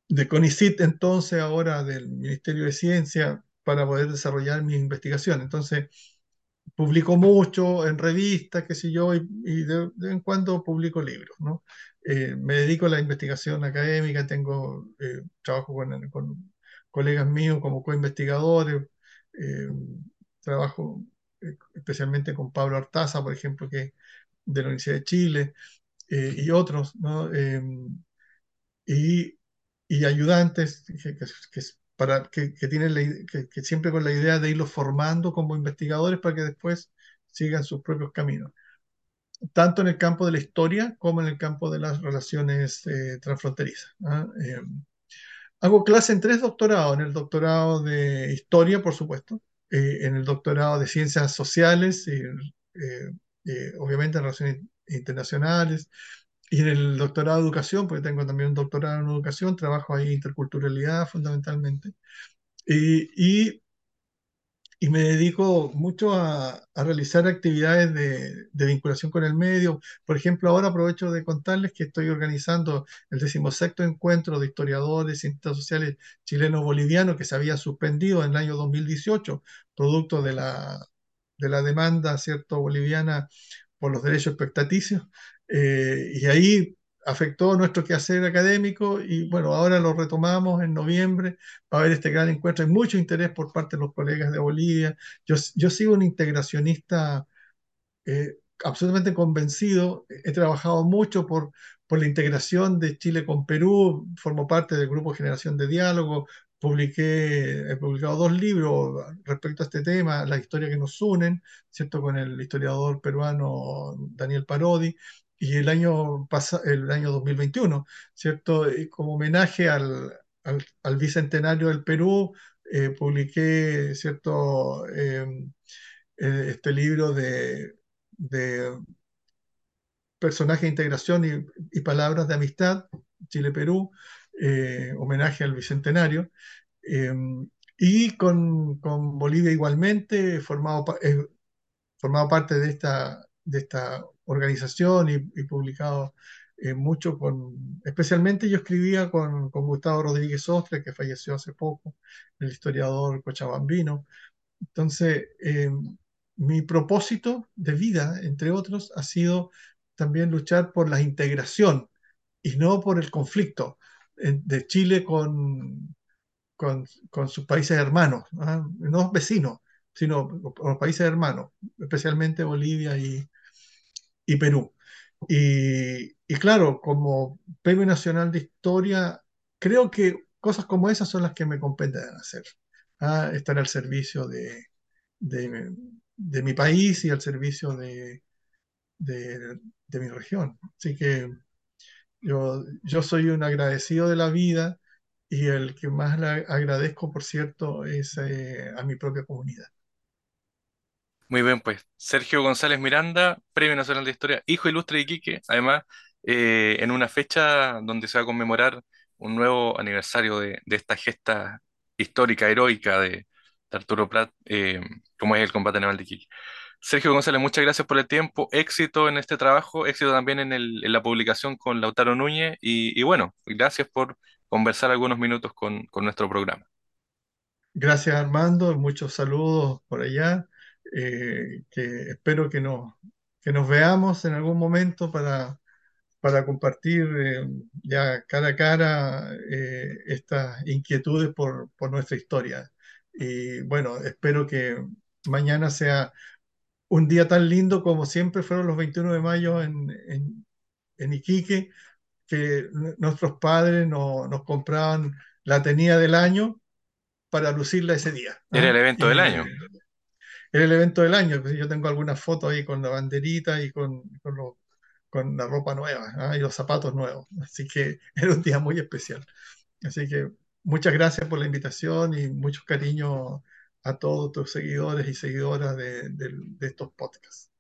de CONICIT, entonces ahora del Ministerio de Ciencia, para poder desarrollar mi investigación. Entonces, publico mucho en revistas, qué sé yo, y, y de, de en cuando publico libros, ¿no? Eh, me dedico a la investigación académica, tengo eh, trabajo con, con colegas míos como coinvestigadores, eh, trabajo especialmente con Pablo Artaza, por ejemplo, que de la Universidad de Chile, y otros, ¿no? Y, y ayudantes que, que- que para, que, tienen la que, siempre con la idea de irlos formando como investigadores para que después sigan sus propios caminos, tanto en el campo de la historia como en el campo de las relaciones eh, transfronterizas. ¿ah? Eh, hago clase en tres doctorados, en el doctorado de historia, por supuesto, eh, en el doctorado de ciencias sociales, y, obviamente en relaciones internacionales, y en el doctorado de educación, porque tengo también un doctorado en educación, trabajo ahí interculturalidad fundamentalmente. Y, y, y me dedico mucho a, a realizar actividades de, de, vinculación con el medio. Por ejemplo, ahora aprovecho de contarles que estoy organizando el decimosexto encuentro de historiadores cientistas sociales chilenos-bolivianos que se había suspendido en el año 2018, producto de la, de la demanda cierto, boliviana por los derechos expectaticios, eh, y ahí afectó nuestro quehacer académico y bueno, ahora lo retomamos en noviembre para ver este gran encuentro. Hay mucho interés por parte de los colegas de Bolivia. Yo, yo sigo un integracionista eh, absolutamente convencido. He trabajado mucho por, por la integración de Chile con Perú, formo parte del grupo Generación de Diálogo, publiqué, he publicado dos libros respecto a este tema, la historia que nos unen, ¿cierto? Con el historiador peruano Daniel Parodi. Y el año, el año 2021, ¿cierto? Como homenaje al, al, bicentenario del Perú, eh, publiqué, ¿cierto? Eh, este libro de, de personajes de integración y, y, palabras de amistad, Chile-Perú, eh, homenaje al Bicentenario. Eh, y con, con, Bolivia igualmente, formado, eh, formado parte de esta, de esta organización y, publicado eh, mucho con, especialmente yo escribía con, con Gustavo Rodríguez Ostre, que falleció hace poco, el historiador cochabambino. Entonces, eh, mi propósito de vida, entre otros, ha sido también luchar por la integración y no por el conflicto de Chile con, con, con sus países hermanos, no vecinos, sino los países hermanos, especialmente Bolivia y, y Perú. Y, y, claro, como Premio Nacional de Historia, creo que cosas como esas son las que me competen hacer. ¿ah? Estar al servicio de, de, de, mi país y al servicio de, de, de mi región. Así que yo, yo soy un agradecido de la vida y el que más le agradezco, por cierto, es eh, a mi propia comunidad. Muy bien, pues Sergio González Miranda, Premio Nacional de Historia, hijo ilustre de Iquique, además eh, en una fecha donde se va a conmemorar un nuevo aniversario de, esta gesta histórica, heroica de, de Arturo Prat, eh, como es el combate naval de Iquique. Sergio González, muchas gracias por el tiempo, éxito en este trabajo, éxito también en, el, en la publicación con Lautaro Núñez y, y, bueno, gracias por conversar algunos minutos con, con nuestro programa. Gracias Armando, muchos saludos por allá, eh, que espero que nos, que nos veamos en algún momento para, para compartir eh, ya cara a cara eh, estas inquietudes por, por nuestra historia. Y bueno, espero que mañana sea un día tan lindo como siempre fueron los 21 de mayo en, en, en Iquique, que nuestros padres no, nos compraban la tenida del año para lucirla ese día. Era el evento y, del año. Era el evento del año. Yo tengo algunas fotos ahí con la banderita y con, con, lo, con la ropa nueva ¿eh? y los zapatos nuevos. Así que [laughs] era un día muy especial. Así que muchas gracias por la invitación y mucho cariño a todos tus seguidores y seguidoras de, de, de estos podcasts.